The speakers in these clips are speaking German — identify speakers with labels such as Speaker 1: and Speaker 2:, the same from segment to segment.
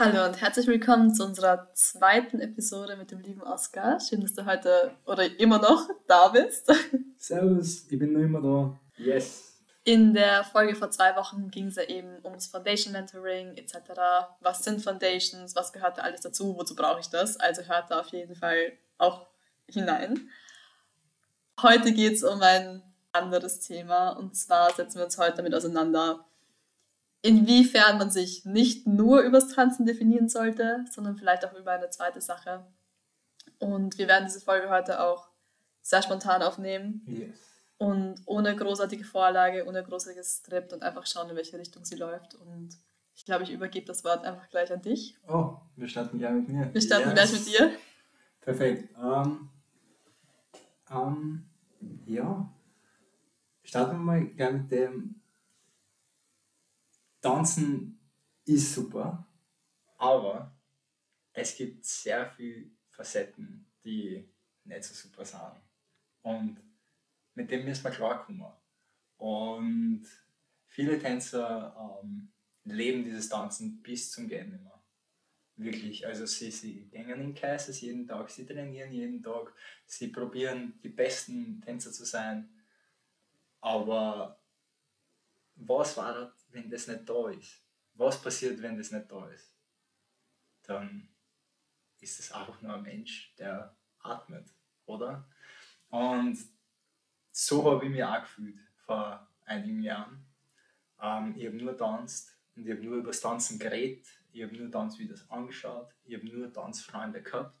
Speaker 1: Hallo und herzlich willkommen zu unserer zweiten Episode mit dem lieben Oskar. Schön, dass du heute oder immer noch da bist.
Speaker 2: Servus, ich bin noch immer da. Yes.
Speaker 1: In der Folge vor zwei Wochen ging es ja eben ums Foundation Mentoring etc. Was sind Foundations? Was gehört da alles dazu? Wozu brauche ich das? Also hört da auf jeden Fall auch hinein. Heute geht es um ein anderes Thema und zwar setzen wir uns heute damit auseinander, inwiefern man sich nicht nur übers Tanzen definieren sollte, sondern vielleicht auch über eine zweite Sache. Und wir werden diese Folge heute auch sehr spontan aufnehmen.
Speaker 2: Yes.
Speaker 1: Und ohne großartige Vorlage, ohne großartiges Skript und einfach schauen, in welche Richtung sie läuft. Und ich glaube, ich übergebe das Wort einfach gleich an dich.
Speaker 2: Oh, wir starten gleich mit mir.
Speaker 1: Wir starten yes. gleich mit dir.
Speaker 2: Perfekt. Um, um, ja, starten wir mal gleich mit dem Tanzen ist super, aber es gibt sehr viele Facetten, die nicht so super sind. Und mit dem müssen wir klarkommen. Und viele Tänzer ähm, leben dieses Tanzen bis zum Gehen mehr. Wirklich. Also sie, sie gehen in Classes jeden Tag, sie trainieren jeden Tag, sie probieren die besten Tänzer zu sein. Aber was war wenn das nicht da ist? Was passiert, wenn das nicht da ist? Dann ist es einfach nur ein Mensch, der atmet, oder? Und so habe ich mich auch gefühlt vor einigen Jahren. Ähm, ich habe nur tanzt und ich habe nur über das Tanzen geredet, ich habe nur Tanzvideos angeschaut, ich habe nur Tanzfreunde gehabt,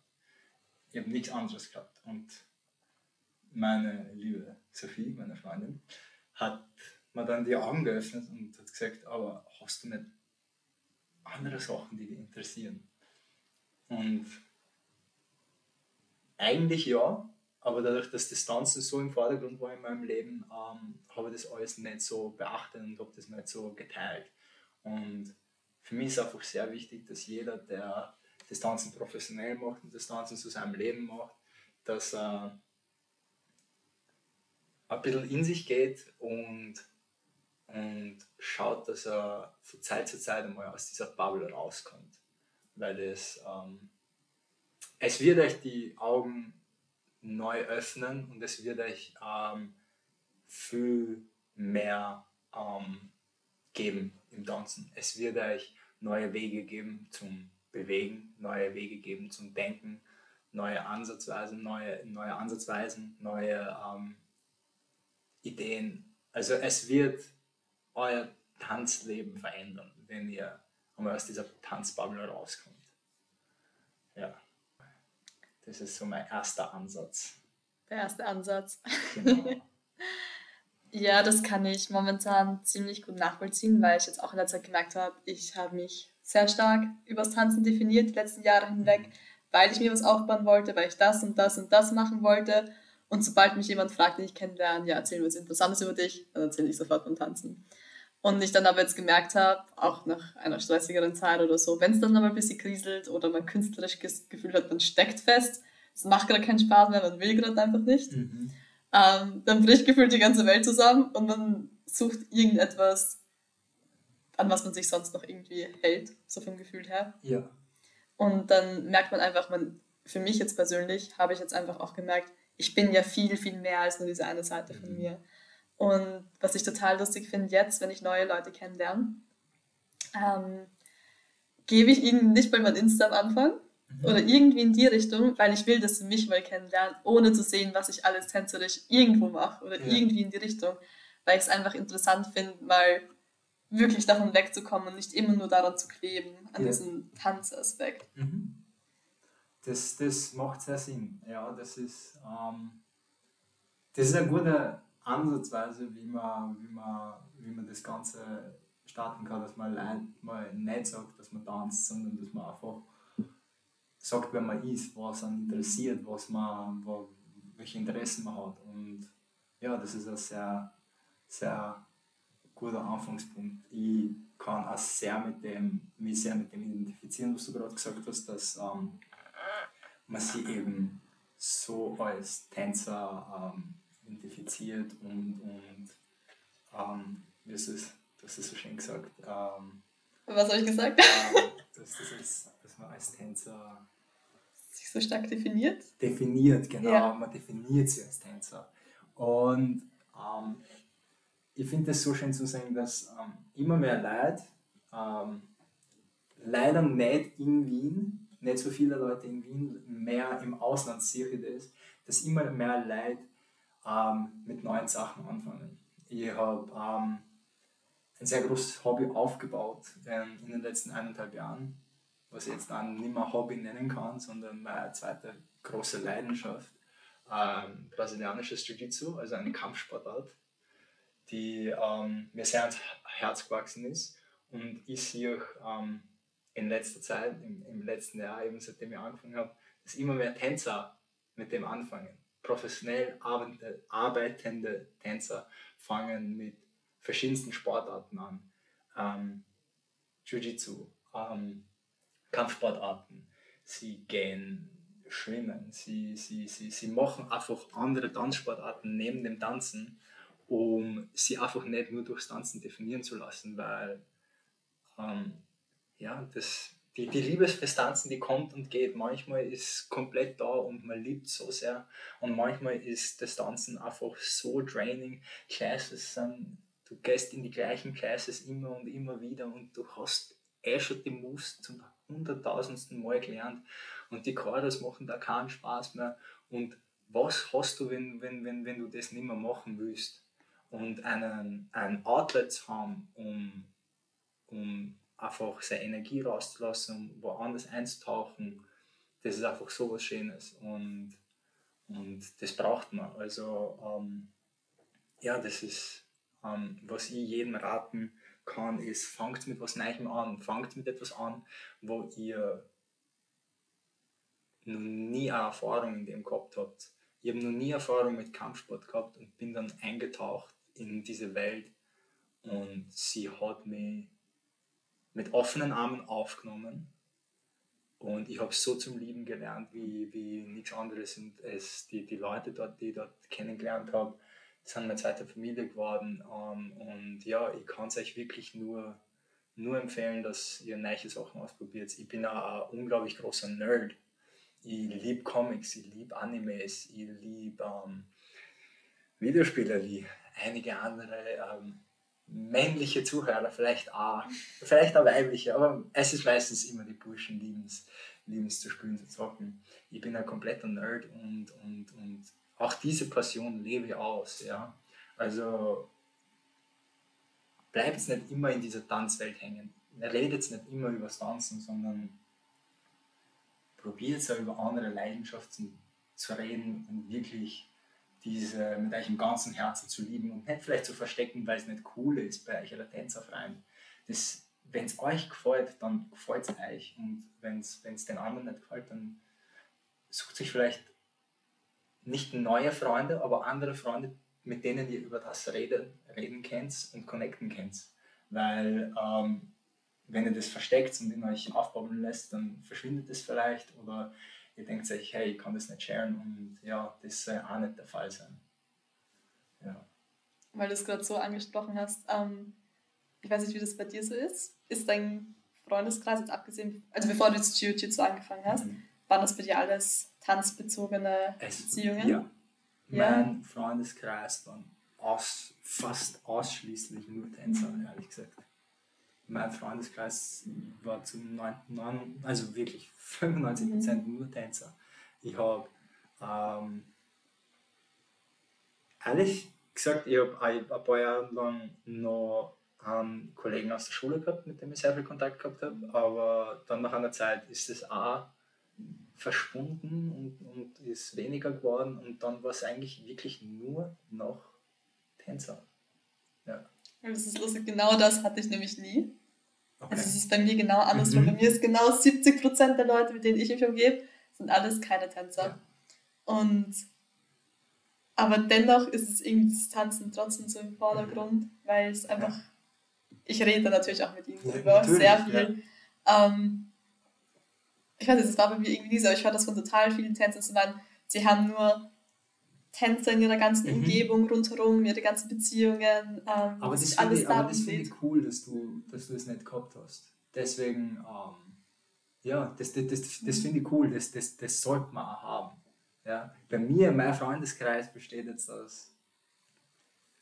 Speaker 2: ich habe nichts anderes gehabt. Und meine liebe Sophie, meine Freundin, hat mir dann die Augen geöffnet und hat gesagt, aber hast du nicht andere Sachen, die dich interessieren? Und eigentlich ja, aber dadurch, dass das Tanzen so im Vordergrund war in meinem Leben, ähm, habe ich das alles nicht so beachtet und habe das nicht so geteilt. Und für mich ist einfach sehr wichtig, dass jeder, der das Tanzen professionell macht und das Tanzen zu seinem Leben macht, dass er ein bisschen in sich geht und und schaut, dass er von Zeit zu Zeit einmal aus dieser Bubble rauskommt. Weil es, ähm, es wird euch die Augen neu öffnen und es wird euch ähm, viel mehr ähm, geben im Tanzen. Es wird euch neue Wege geben zum Bewegen, neue Wege geben zum Denken, neue Ansatzweisen, neue, neue Ansatzweisen, neue ähm, Ideen. Also es wird euer Tanzleben verändern, wenn ihr einmal aus dieser Tanzbubble rauskommt. Ja, das ist so mein erster Ansatz.
Speaker 1: Der erste Ansatz. Genau. ja, das kann ich momentan ziemlich gut nachvollziehen, weil ich jetzt auch in der Zeit gemerkt habe, ich habe mich sehr stark übers Tanzen definiert die letzten Jahre hinweg, mhm. weil ich mir was aufbauen wollte, weil ich das und das und das machen wollte. Und sobald mich jemand fragt, den ich kennenlerne, ja, erzähl mir was Interessantes über dich, dann erzähle ich sofort vom Tanzen. Und ich dann aber jetzt gemerkt habe, auch nach einer stressigeren Zeit oder so, wenn es dann aber ein bisschen kriselt oder man künstlerisch das Gefühl hat, man steckt fest, es macht gerade keinen Spaß mehr, man will gerade einfach nicht, mhm. ähm, dann bricht gefühlt die ganze Welt zusammen und man sucht irgendetwas, an was man sich sonst noch irgendwie hält, so vom Gefühl her.
Speaker 2: Ja.
Speaker 1: Und dann merkt man einfach, man, für mich jetzt persönlich, habe ich jetzt einfach auch gemerkt, ich bin ja viel, viel mehr als nur diese eine Seite von mhm. mir. Und was ich total lustig finde jetzt, wenn ich neue Leute kennenlerne, ähm, gebe ich ihnen nicht mal mein Insta am Anfang mhm. oder irgendwie in die Richtung, weil ich will, dass sie mich mal kennenlernen, ohne zu sehen, was ich alles tänzerisch irgendwo mache oder ja. irgendwie in die Richtung, weil ich es einfach interessant finde, mal wirklich davon wegzukommen und nicht immer nur daran zu kleben, an ja. diesem Tanzaspekt.
Speaker 2: Mhm. Das, das macht sehr Sinn. Ja, das ist, ähm, das ist ein guter Ansatzweise, wie man, wie man, wie man das Ganze starten kann, dass man mal nicht sagt, dass man tanzt, sondern dass man einfach sagt, wer man ist, was einen interessiert, was man, wo, welche Interessen man hat. Und ja, das ist ein sehr, sehr guter Anfangspunkt. Ich kann auch sehr mit dem, mich sehr mit dem identifizieren, was du gerade gesagt hast, dass ähm, man sich eben so als Tänzer ähm, identifiziert und, und ähm, wie ist es, du hast es so schön gesagt. Ähm,
Speaker 1: Was habe ich gesagt? Ähm,
Speaker 2: du hast es
Speaker 1: so stark definiert?
Speaker 2: Definiert, genau. Ja. Man definiert sie als Tänzer. Und ähm, ich finde es so schön zu sehen, dass ähm, immer mehr Leute, ähm, leider nicht in Wien, nicht so viele Leute in Wien, mehr im Ausland sehe ich das, dass immer mehr Leute ähm, mit neuen Sachen anfangen. Ich habe ähm, ein sehr großes Hobby aufgebaut ähm, in den letzten eineinhalb Jahren, was ich jetzt dann nicht mehr Hobby nennen kann, sondern meine zweite große Leidenschaft. Ähm, brasilianisches Jiu-Jitsu, also eine Kampfsportart, die ähm, mir sehr ans Herz gewachsen ist. Und ich sehe auch ähm, in letzter Zeit, im, im letzten Jahr, eben seitdem ich angefangen habe, dass immer mehr Tänzer mit dem anfangen. Professionell arbeitende Tänzer fangen mit verschiedensten Sportarten an. Ähm, Jiu-Jitsu, ähm, Kampfsportarten, sie gehen schwimmen, sie, sie, sie, sie machen einfach andere Tanzsportarten neben dem Tanzen, um sie einfach nicht nur durchs Tanzen definieren zu lassen, weil ähm, ja, das, die, die Liebe fürs Tanzen, die kommt und geht. Manchmal ist komplett da und man liebt so sehr und manchmal ist das Tanzen einfach so draining. Classes sind du gehst in die gleichen Classes immer und immer wieder und du hast eh schon die Moves zum hunderttausendsten Mal gelernt und die Chorus machen da keinen Spaß mehr und was hast du, wenn, wenn, wenn, wenn du das nicht mehr machen willst? Und einen, ein Outlet zu haben, um, um einfach seine Energie rauszulassen, um woanders einzutauchen, das ist einfach so was Schönes und, und das braucht man. Also ähm, ja, das ist ähm, was ich jedem raten kann, ist, fangt mit was Neuem an. Fangt mit etwas an, wo ihr noch nie eine Erfahrung in dem gehabt habt. Ich habe noch nie Erfahrung mit Kampfsport gehabt und bin dann eingetaucht in diese Welt und sie hat mich mit offenen Armen aufgenommen und ich habe so zum Lieben gelernt wie, wie nichts anderes und es die, die Leute dort, die ich dort kennengelernt habe, sind meine zweite Familie geworden. Ähm, und ja, ich kann es euch wirklich nur, nur empfehlen, dass ihr neue Sachen ausprobiert. Ich bin ein unglaublich großer Nerd. Ich liebe Comics, ich liebe Animes, ich liebe ähm, Videospiele wie einige andere ähm, männliche Zuhörer, vielleicht auch, vielleicht auch weibliche, aber es ist meistens immer die Burschen lieben es zu spielen, zu zocken. Ich bin ein kompletter Nerd und, und, und auch diese Passion lebe ich aus. Ja? Also bleibt nicht immer in dieser Tanzwelt hängen. Redet nicht immer über das Tanzen, sondern probiert es über andere Leidenschaften zu reden und wirklich diese mit euch im ganzen Herzen zu lieben und nicht vielleicht zu verstecken, weil es nicht cool ist bei euch oder Tänzerfreund. Wenn es euch gefällt, dann gefällt es euch. Und wenn es den anderen nicht gefällt, dann sucht sich vielleicht nicht neue Freunde, aber andere Freunde, mit denen ihr über das reden, reden könnt und connecten könnt. Weil ähm, wenn ihr das versteckt und in euch aufbauen lässt, dann verschwindet es vielleicht oder ihr denkt euch, hey, ich kann das nicht sharen und ja, das soll auch nicht der Fall sein. Ja.
Speaker 1: Weil du es gerade so angesprochen hast, ähm, ich weiß nicht, wie das bei dir so ist. Ist dein Freundeskreis jetzt abgesehen, also bevor du jetzt Jiu-Jitsu angefangen hast, mhm. waren das bei dir alles tanzbezogene es, Beziehungen? Ja.
Speaker 2: ja. Mein Freundeskreis waren aus, fast ausschließlich nur Tänzer, ehrlich gesagt. Mein Freundeskreis war zu 9, also wirklich 95% mhm. nur Tänzer. Ich habe ähm, ehrlich gesagt, ich habe ein paar Jahre lang noch einen Kollegen aus der Schule gehabt, mit dem ich sehr viel Kontakt gehabt habe, aber dann nach einer Zeit ist es auch verschwunden und, und ist weniger geworden und dann war es eigentlich wirklich nur noch Tänzer. Ja.
Speaker 1: Das ist lustig, genau das hatte ich nämlich nie. Okay. Also es ist bei mir genau andersrum. Mhm. Bei mir ist genau 70% der Leute, mit denen ich mich umgebe, sind alles keine Tänzer. Ja. Und aber dennoch ist es irgendwie das Tanzen trotzdem so im Vordergrund, mhm. weil es einfach, ja. ich rede natürlich auch mit ihnen ja, drüber, sehr viel. Ähm, ich weiß nicht, das war bei mir irgendwie nie so, ich höre das von total vielen Tänzern, so meinen, sie haben nur Tänzer in ihrer ganzen mhm. Umgebung rundherum, ihre ganzen Beziehungen. Ähm,
Speaker 2: aber das finde ich, aber das find ich cool, dass du, dass du das nicht gehabt hast. Deswegen, ähm, Ja, das, das, das, das finde ich cool, das, das, das sollte man auch haben. Ja. Bei mir, mein Freundeskreis besteht jetzt aus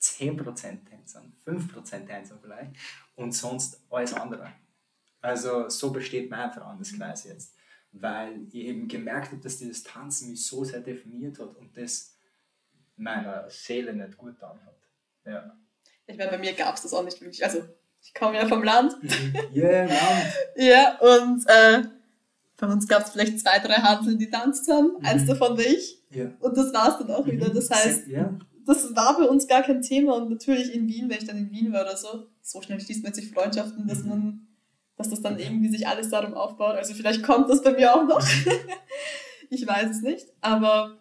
Speaker 2: 10% Tänzern, 5% Tänzern vielleicht und sonst alles andere. Also so besteht mein Freundeskreis jetzt, weil ich eben gemerkt habe, dass dieses Tanzen mich so sehr definiert hat und das meiner Seele nicht gut getan hat. Ja.
Speaker 1: Ich meine, bei mir gab es das auch nicht wirklich. Also ich komme ja vom Land.
Speaker 2: Ja, yeah, Land.
Speaker 1: ja, und äh, bei uns gab es vielleicht zwei, drei Hansel, die tanzt haben. Mhm. Eins davon war ich. Ja. Und das war es dann auch wieder. Das heißt, ja. das war bei uns gar kein Thema. Und natürlich in Wien, wenn ich dann in Wien war oder so, so schnell schließt man sich Freundschaften, dass mhm. man, dass das dann irgendwie sich alles darum aufbaut. Also vielleicht kommt das bei mir auch noch. Mhm. ich weiß es nicht. Aber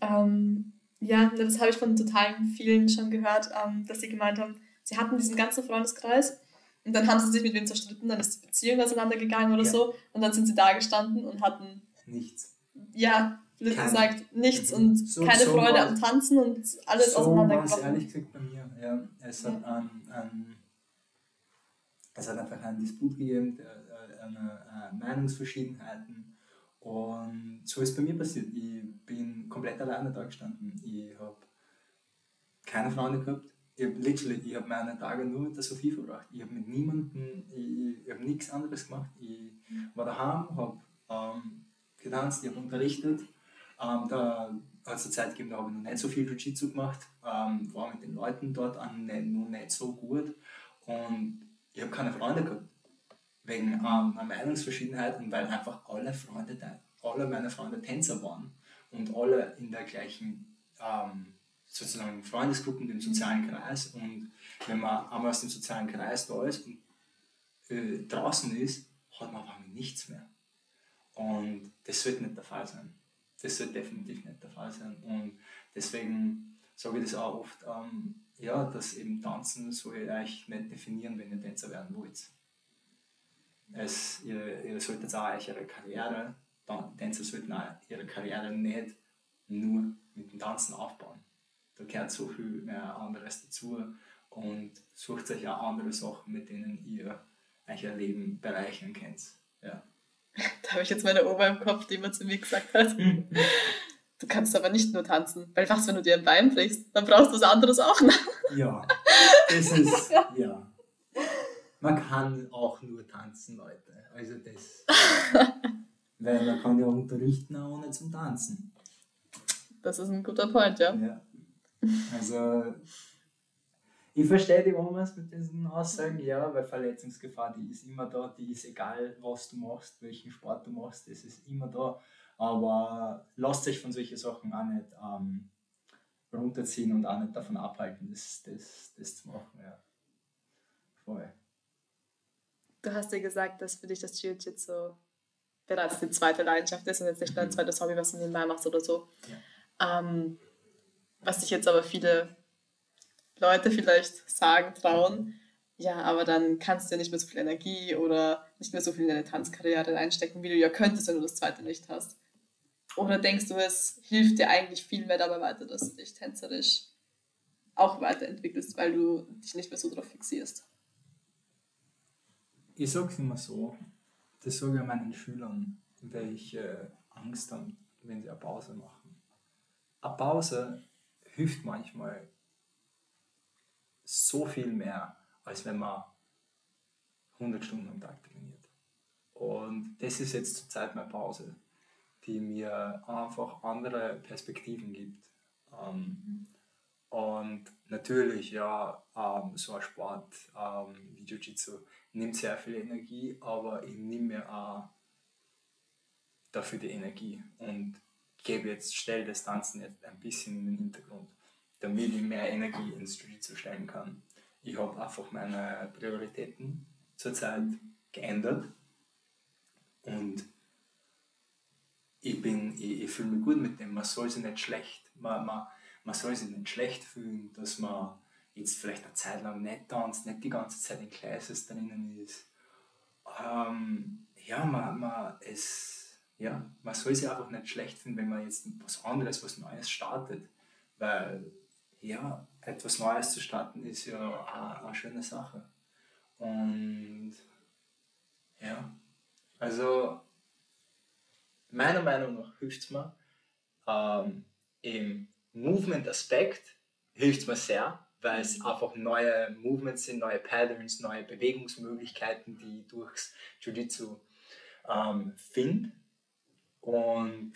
Speaker 1: ähm, ja, das habe ich von total vielen schon gehört, ähm, dass sie gemeint haben, sie hatten diesen ganzen Freundeskreis und dann haben sie sich mit wem zerstritten, dann ist die Beziehung auseinandergegangen oder ja. so und dann sind sie da gestanden und hatten
Speaker 2: nichts.
Speaker 1: Ja, blöd gesagt, nichts und so, keine so Freude am Tanzen und alles
Speaker 2: so auseinandergebrochen. ehrlich gesagt bei mir, ja. Es hat, ja. Ein, ein, es hat einfach einen Disput gegeben, eine, eine Meinungsverschiedenheiten und so ist bei mir passiert. Ich bin komplett alleine da gestanden. Ich habe keine Freunde gehabt. Ich habe literally, ich habe meine Tage nur mit der Sophie verbracht. Ich habe mit niemandem, ich, ich habe nichts anderes gemacht. Ich war daheim, habe ähm, getanzt, ich habe unterrichtet. Ähm, da hat es eine Zeit gegeben, da habe ich noch nicht so viel Jiu-Jitsu gemacht, ähm, war mit den Leuten dort an, nicht, noch nicht so gut und ich habe keine Freunde gehabt wegen ähm, einer Meinungsverschiedenheit und weil einfach alle Freunde, alle meine Freunde Tänzer waren und alle in der gleichen ähm, sozusagen Freundesgruppen, dem sozialen Kreis und wenn man einmal aus dem sozialen Kreis da ist und äh, draußen ist, hat man aber nichts mehr. Und das sollte nicht der Fall sein. Das sollte definitiv nicht der Fall sein. Und deswegen sage ich das auch oft, ähm, ja, dass eben Tanzen soll ich euch nicht definieren, wenn ihr Tänzer werden wollt es, ihr, ihr solltet auch eure Karriere, Tänzer sollten auch ihre Karriere nicht nur mit dem Tanzen aufbauen. Da gehört so viel mehr anderes dazu und sucht euch auch andere Sachen, mit denen ihr euer Leben bereichern könnt. Ja.
Speaker 1: Da habe ich jetzt meine Oma im Kopf, die immer zu mir gesagt hat. du kannst aber nicht nur tanzen, weil was, wenn du dir ein Bein brichst, dann brauchst du was anderes auch noch.
Speaker 2: Ja, das ist, ja man kann auch nur tanzen, Leute. Also das. weil man kann ja unterrichten auch ohne zum Tanzen.
Speaker 1: Das ist ein guter Point, ja.
Speaker 2: ja. Also ich verstehe die Omas mit diesen Aussagen, ja, weil Verletzungsgefahr, die ist immer da, die ist egal, was du machst, welchen Sport du machst, das ist immer da. Aber lasst sich von solchen Sachen auch nicht ähm, runterziehen und auch nicht davon abhalten, das, das, das zu machen. Ja. Voll.
Speaker 1: Du hast dir gesagt, dass für dich das Jiu-Jitsu bereits die zweite Leidenschaft ist und jetzt nicht dein mhm. zweites Hobby, was du nebenbei machst oder so. Ja. Ähm, was sich jetzt aber viele Leute vielleicht sagen, trauen, ja, aber dann kannst du ja nicht mehr so viel Energie oder nicht mehr so viel in deine Tanzkarriere einstecken, wie du ja könntest, wenn du das zweite nicht hast. Oder denkst du, es hilft dir eigentlich viel mehr dabei weiter, dass du dich tänzerisch auch weiterentwickelst, weil du dich nicht mehr so darauf fixierst?
Speaker 2: Ich sage es immer so, das sage ich meinen Schülern, welche Angst haben, wenn sie eine Pause machen. Eine Pause hilft manchmal so viel mehr, als wenn man 100 Stunden am Tag trainiert. Und das ist jetzt zur Zeit meine Pause, die mir einfach andere Perspektiven gibt. Ähm, und natürlich, ja, ähm, so ein Sport ähm, wie Jiu-Jitsu nimmt sehr viel Energie, aber ich nehme mir auch dafür die Energie und gebe jetzt, stelle das Tanzen jetzt ein bisschen in den Hintergrund, damit ich mehr Energie ins Jiu-Jitsu stellen kann. Ich habe einfach meine Prioritäten zurzeit geändert und ich, ich, ich fühle mich gut mit dem. Man soll sich nicht schlecht, man, man, man soll sich nicht schlecht fühlen, dass man jetzt vielleicht eine Zeit lang nicht tanzt, nicht die ganze Zeit in Classes drinnen ist. Ähm, ja, man, man, es, ja, man soll sich einfach nicht schlecht finden, wenn man jetzt was anderes, was Neues startet. Weil, ja, etwas Neues zu starten ist ja eine, eine schöne Sache. Und ja, Also, meiner Meinung nach hilft es mir ähm, im Movement-Aspekt hilft es mir sehr, weil es einfach neue Movements sind, neue Patterns, neue Bewegungsmöglichkeiten, die ich durchs Jiu-Jitsu ähm, finde. Und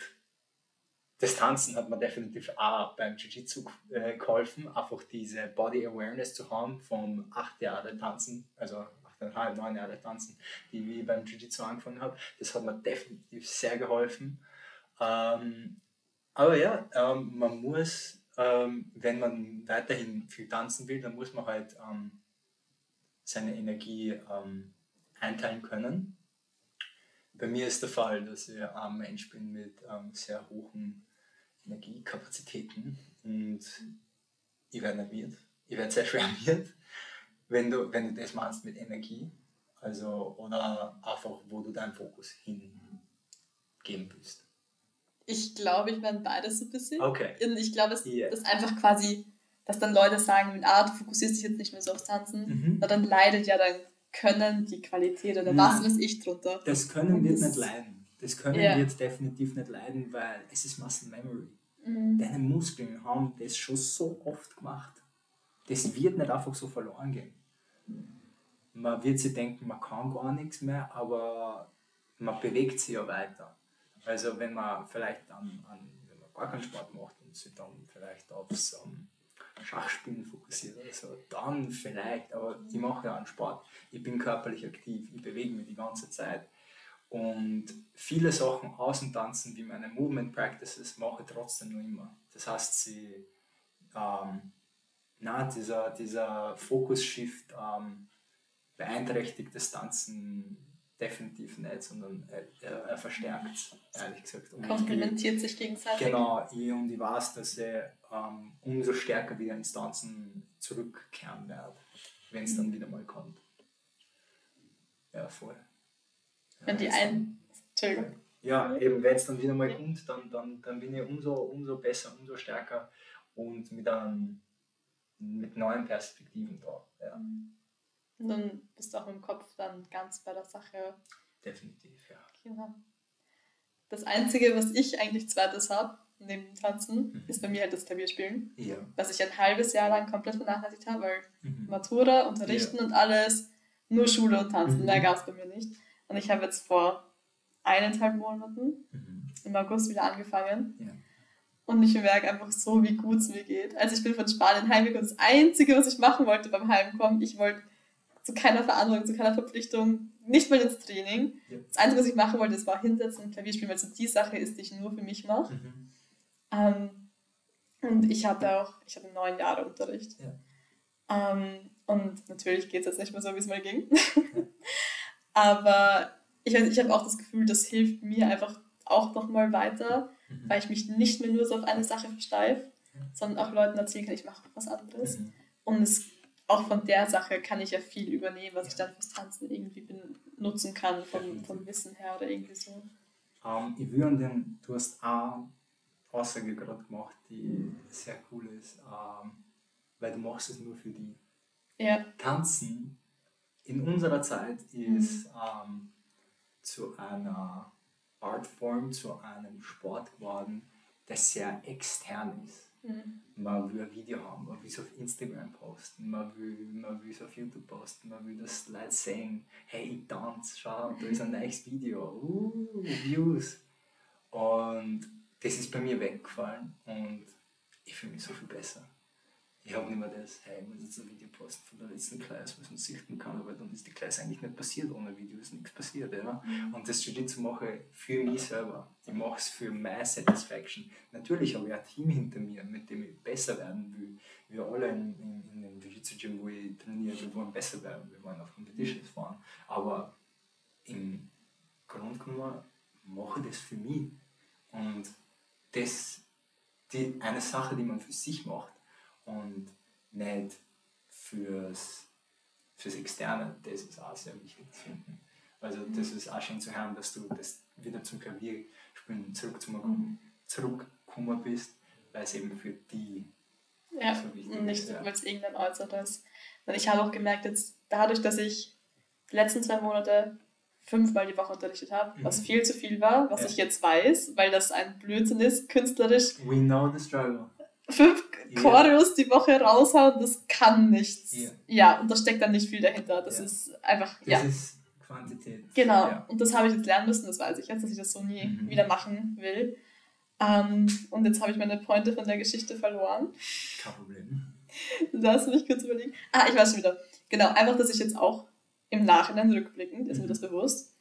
Speaker 2: das Tanzen hat mir definitiv auch beim Jiu-Jitsu äh, geholfen, einfach diese Body Awareness zu haben vom 8 Jahre Tanzen, also 8,5, 9 Jahre Tanzen, die ich beim Jiu-Jitsu angefangen habe. Das hat mir definitiv sehr geholfen. Ähm, aber ja, ähm, man muss, ähm, wenn man weiterhin viel tanzen will, dann muss man halt ähm, seine Energie ähm, einteilen können. Bei mir ist der Fall, dass ich ein Mensch bin mit ähm, sehr hohen Energiekapazitäten und ich werde nerviert. Ich werde sehr schwärmiert, wenn du, wenn du das machst mit Energie. Also, oder einfach, wo du deinen Fokus hingeben willst.
Speaker 1: Ich glaube, ich werde beides so ein bisschen.
Speaker 2: Okay.
Speaker 1: Und ich glaube, es
Speaker 2: Yeah.
Speaker 1: ist einfach quasi, dass dann Leute sagen, ah, du fokussierst dich jetzt nicht mehr so aufs Tanzen,
Speaker 2: Mhm.
Speaker 1: weil dann leidet ja dein Können, die Qualität oder was
Speaker 2: Nein.
Speaker 1: weiß ich drunter.
Speaker 2: Das Können wird
Speaker 1: das-
Speaker 2: nicht leiden. Das Können
Speaker 1: Ja.
Speaker 2: wird definitiv nicht leiden, weil es ist Muscle Memory.
Speaker 1: Mhm.
Speaker 2: Deine Muskeln haben das schon so oft gemacht. Das wird nicht einfach so verloren gehen. Man wird sich denken, man kann gar nichts mehr, aber man bewegt sich ja weiter. Also wenn man vielleicht an, an wenn man gar keinen Sport macht und sich dann vielleicht aufs ähm, Schachspielen fokussiert oder so, dann vielleicht, aber ich mache ja einen Sport. Ich bin körperlich aktiv, ich bewege mich die ganze Zeit. Und viele Sachen außen tanzen, wie meine Movement Practices, mache ich trotzdem noch immer. Das heißt, sie, ähm, na, dieser, dieser Focus-Shift ähm, beeinträchtigt das Tanzen definitiv nicht, sondern er, er, er verstärkt es, ehrlich gesagt. Und ich-
Speaker 1: Komplementiert sich gegenseitig.
Speaker 2: Genau, ich, und ich weiß, dass ich ähm, umso stärker wieder ins Tanzen zurückkehren werde, wenn es dann wieder mal kommt. Ja, voll. Ja,
Speaker 1: Wenn die ein. Entschuldigung.
Speaker 2: ja, eben wenn es dann wieder mal kommt, dann, dann, dann bin ich umso, umso besser, umso stärker und mit, einem, mit neuen Perspektiven da. Ja,
Speaker 1: Und dann bist du auch im Kopf dann ganz bei der Sache.
Speaker 2: definitiv, ja.
Speaker 1: Genau. Das Einzige, was ich eigentlich zweites habe, neben Tanzen,
Speaker 2: Mhm.
Speaker 1: ist bei mir halt das Klavierspielen.
Speaker 2: Ja.
Speaker 1: Was ich ein halbes Jahr lang komplett vernachlässigt habe, weil
Speaker 2: Mhm.
Speaker 1: Matura, Unterrichten und alles, nur Schule und Tanzen,
Speaker 2: Mhm.
Speaker 1: mehr gab es bei mir nicht. Und ich habe jetzt vor eineinhalb Monaten
Speaker 2: Mhm.
Speaker 1: im August wieder angefangen.
Speaker 2: Ja.
Speaker 1: Und ich merke einfach so, wie gut es mir geht. Also ich bin von Spanien heimgekommen. Das Einzige, was ich machen wollte beim Heimkommen, ich wollte zu keiner Verantwortung, zu keiner Verpflichtung, nicht mal ins Training.
Speaker 2: Ja.
Speaker 1: Das Einzige, was ich machen wollte, das war hinsetzen und Klavier spielen, weil es die Sache ist, die ich nur für mich mache.
Speaker 2: Mhm.
Speaker 1: Ähm, und ich hatte auch, ich hatte neun Jahre Unterricht. Ähm, und natürlich geht es jetzt nicht mehr so, wie es mal ging. Aber ich, weiß- ich habe auch das Gefühl, das hilft mir einfach auch nochmal weiter,
Speaker 2: Mhm.
Speaker 1: weil ich mich nicht mehr nur so auf eine Sache versteife, sondern auch Leuten erzählen kann, ich mache was anderes.
Speaker 2: Mhm.
Speaker 1: Und es, auch von der Sache kann ich ja viel übernehmen, was ich dann fürs Tanzen irgendwie benutzen kann, vom, vom Wissen her oder irgendwie so.
Speaker 2: Ähm, ich an den, du hast eine Aussage gerade gemacht, die sehr cool ist, ähm, weil du machst es nur für die.
Speaker 1: Ja,
Speaker 2: Tanzen in unserer Zeit ist ähm, zu einer Artform, zu einem Sport geworden, der sehr extern ist.
Speaker 1: Mhm.
Speaker 2: Man will ein Video haben, man will es auf Instagram posten, man will, man will es auf YouTube posten, man will, dass Leute sehen, hey, ich tanze, schau, da ist ein neues Video, uh, Views. Und das ist bei mir weggefallen und ich fühle mich so viel besser. Ich habe nicht mehr das, hey, ich muss jetzt ein Video posten von der letzten Klasse, was man sichten kann, aber dann ist die Klasse eigentlich nicht passiert, ohne Video ist nichts passiert. Ja? Und das Jiu-Jitsu mache ich für mich selber. Ich mache es für meine Satisfaction. Natürlich habe ich ein Team hinter mir, mit dem ich besser werden will. Wir alle in, in, in dem Jiu-Jitsu-Gym, wo ich trainiere, wir wollen besser werden, wir wollen auf Competitions fahren. Aber im Grunde genommen mache ich das für mich. Und das die, eine Sache, die man für sich macht und nicht fürs, fürs Externe, das ist auch sehr wichtig zu finden. Also das ist auch schön zu hören, dass du das wieder zum Klavierspielen zurückgekommen zurückgekommen bist, weil es eben für die
Speaker 1: Ja,
Speaker 2: so wichtig
Speaker 1: nicht,
Speaker 2: ist. Ja.
Speaker 1: weil es irgendein Äußeres ist. Und ich habe auch gemerkt, jetzt dadurch, dass ich die letzten zwei Monate fünfmal die Woche unterrichtet habe, was viel zu viel war, was ja. ich jetzt weiß, weil das ein Blödsinn ist, künstlerisch.
Speaker 2: We know the struggle.
Speaker 1: Fünf yeah. Choreos die Woche raushauen, das kann nichts. Yeah. Ja, und da steckt dann nicht viel dahinter. Das yeah. ist einfach,
Speaker 2: das ja. ist Quantität.
Speaker 1: Genau, ja. und das habe ich jetzt lernen müssen, das weiß ich jetzt, dass ich das so nie mhm. wieder machen will. Ähm, und jetzt habe ich meine Pointe von der Geschichte verloren.
Speaker 2: Kein Problem.
Speaker 1: Hast mich kurz überlegen. Ah, ich weiß schon wieder. Genau, einfach, dass ich jetzt auch im Nachhinein rückblickend, ist mhm. mir das bewusst,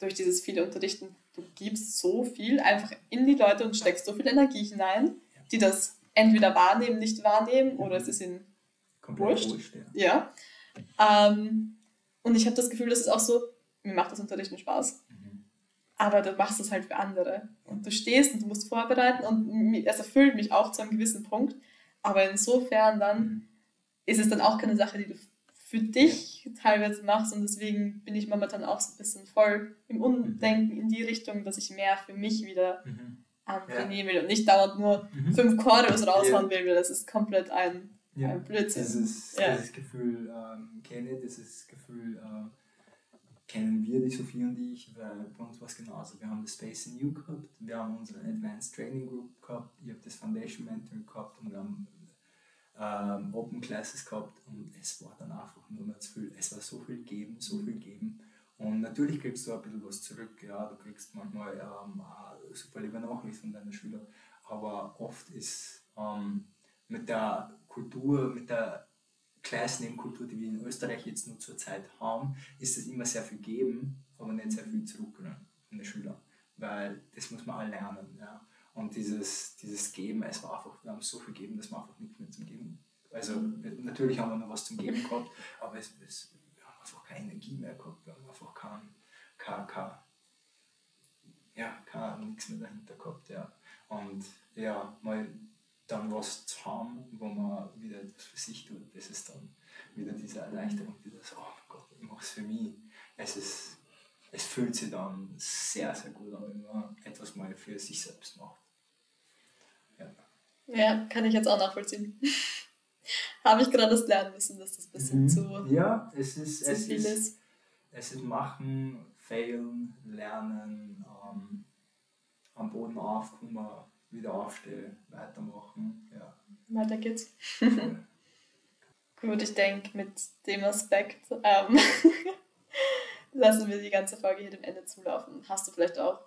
Speaker 1: durch dieses viele Unterrichten, du gibst so viel einfach in die Leute und steckst so viel Energie hinein, die das entweder wahrnehmen, nicht wahrnehmen oder es ist ihnen wurscht. wurscht. ja. ja. Ähm, und ich habe das Gefühl, das ist auch so, mir macht das Unterrichten Spaß. Mhm. Aber du machst es halt für andere. Und du stehst und du musst vorbereiten und es erfüllt mich auch zu einem gewissen Punkt. Aber insofern dann mhm. ist es dann auch keine Sache, die du für dich ja. teilweise machst und deswegen bin ich momentan auch so ein bisschen voll im Umdenken mhm. in die Richtung, dass ich mehr für mich wieder mhm. Ähm, trainieren will und nicht dauernd nur mhm. fünf Choreos raushauen will, weil das ist komplett ein, ja. ein Blödsinn.
Speaker 2: Dieses, ja. dieses Gefühl ähm, kenne ich, dieses Gefühl äh, kennen wir, die Sophie und ich, weil bei uns war es genauso. Wir haben das Space in You gehabt, wir haben unsere Advanced Training Group gehabt, ich habe das Foundation Mentoring gehabt und wir haben ähm, Open Classes gehabt und es war dann einfach nur mehr zu viel. Es war so viel geben, so viel geben. Und natürlich kriegst du ein bisschen was zurück. Ja, du kriegst manchmal ähm, super liebe Nachrichten von deinen Schülern, aber oft ist ähm, mit der Kultur, mit der Classname-Kultur, die wir in Österreich jetzt nur zur Zeit haben, ist es immer sehr viel geben, aber nicht sehr viel zurück von den Schülern. Weil das muss man all lernen. Ja. Und dieses, dieses Geben, es war einfach, wir haben so viel gegeben, dass wir einfach nichts mehr zum Geben. Also natürlich haben wir noch was zum Geben gehabt, aber es, es, einfach keine Energie mehr gehabt, wir haben einfach kein, kein, ja, kein, nichts mehr dahinter gehabt. Ja. Und ja, mal dann was zu haben, wo man wieder etwas für sich tut, das ist dann wieder diese Erleichterung, die das, oh Gott, ich mache es für mich. Es ist es fühlt sich dann sehr, sehr gut an, wenn man etwas mal für sich selbst macht.
Speaker 1: Ja, ja kann ich jetzt auch nachvollziehen. Habe ich gerade das lernen müssen, dass das ein bisschen mhm. zu,
Speaker 2: ja, es ist, es ist, ist. Es ist machen, failen, lernen, ähm, am Boden aufkommen, wieder aufstehen, weitermachen. Ja.
Speaker 1: Weiter geht's. Gut, ich denke, mit dem Aspekt ähm, lassen wir die ganze Folge hier dem Ende zulaufen. Hast du vielleicht auch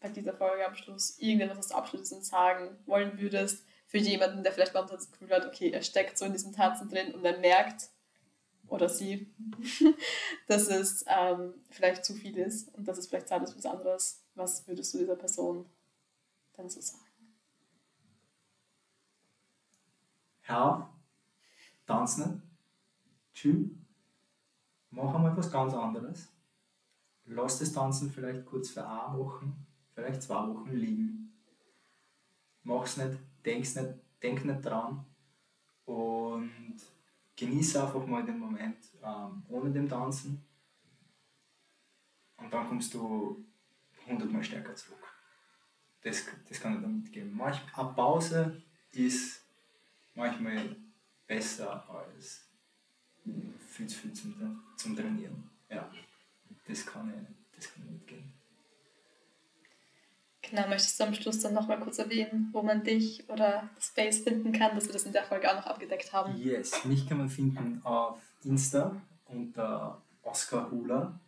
Speaker 1: bei dieser Folge am Schluss irgendetwas, was du abschließend sagen wollen würdest, für jemanden, der vielleicht momentan das Gefühl hat, okay, er steckt so in diesem Tanzen drin und er merkt, oder sie, dass es ähm, vielleicht zu viel ist und dass es vielleicht Zeit ist für was anderes. Was würdest du dieser Person dann so sagen?
Speaker 2: Herr, tanzen, tschüss mach einmal was ganz anderes. Lass das Tanzen vielleicht kurz für eine Woche, vielleicht zwei Wochen liegen. Mach's nicht, denk's nicht, denk nicht dran und genieße einfach mal den Moment ähm, ohne dem Tanzen. Und dann kommst du hundertmal stärker zurück. Das, das kann ich dir mitgeben. Manch, eine Pause ist manchmal besser als viel zu viel zum, zum Trainieren. Ja, das kann ich, das kann ich mitgehen.
Speaker 1: Genau, möchtest du am Schluss dann nochmal kurz erwähnen, wo man dich oder Space finden kann, dass wir das in der Folge auch noch abgedeckt haben?
Speaker 2: Yes, mich kann man finden auf Insta unter Oscar Hula,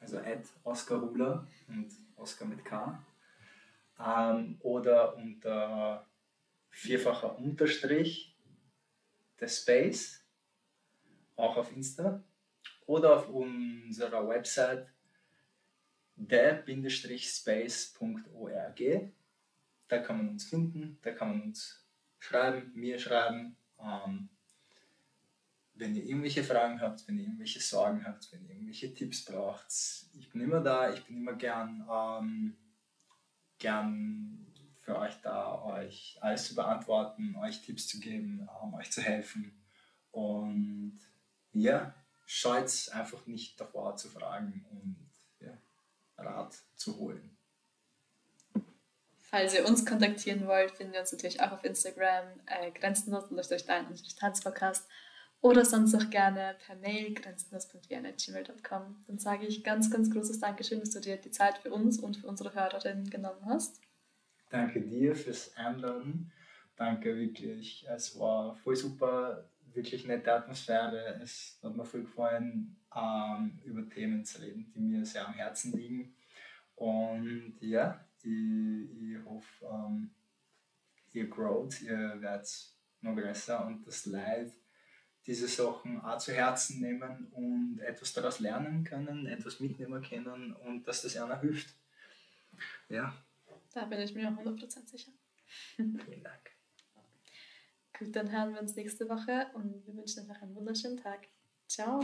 Speaker 2: also at Oscar Hula und Oscar mit K. Ähm, oder unter vierfacher Unterstrich der Space auch auf Insta oder auf unserer Website der-space.org. Da kann man uns finden, da kann man uns schreiben, mir schreiben. Ähm, wenn ihr irgendwelche Fragen habt, wenn ihr irgendwelche Sorgen habt, wenn ihr irgendwelche Tipps braucht, ich bin immer da, ich bin immer gern, ähm, gern für euch da, euch alles zu beantworten, euch Tipps zu geben, ähm, euch zu helfen. Und ja, scheut einfach nicht davor zu fragen und Rat zu holen.
Speaker 1: Falls ihr uns kontaktieren wollt, finden wir uns natürlich auch auf Instagram, äh, grenzenlos durch deinen Tanzpodcast oder sonst auch gerne per Mail grenzenlos.gmail.com. Dann sage ich ganz, ganz großes Dankeschön, dass du dir die Zeit für uns und für unsere Hörerinnen genommen hast.
Speaker 2: Danke dir fürs Einladen. Danke wirklich. Es war voll super, wirklich nette Atmosphäre. Es hat mir voll gefallen, ähm, über Themen zu reden, die mir sehr am Herzen liegen. Und ja, ich, ich hoffe, ähm, ihr growt, ihr werdet noch größer und das Leid diese Sachen auch zu Herzen nehmen und etwas daraus lernen können, etwas mitnehmen können und dass das einer hilft. Ja.
Speaker 1: Da bin ich mir 100% sicher.
Speaker 2: Vielen Dank.
Speaker 1: Gut, dann hören wir uns nächste Woche und wir wünschen euch einen wunderschönen Tag. Ciao.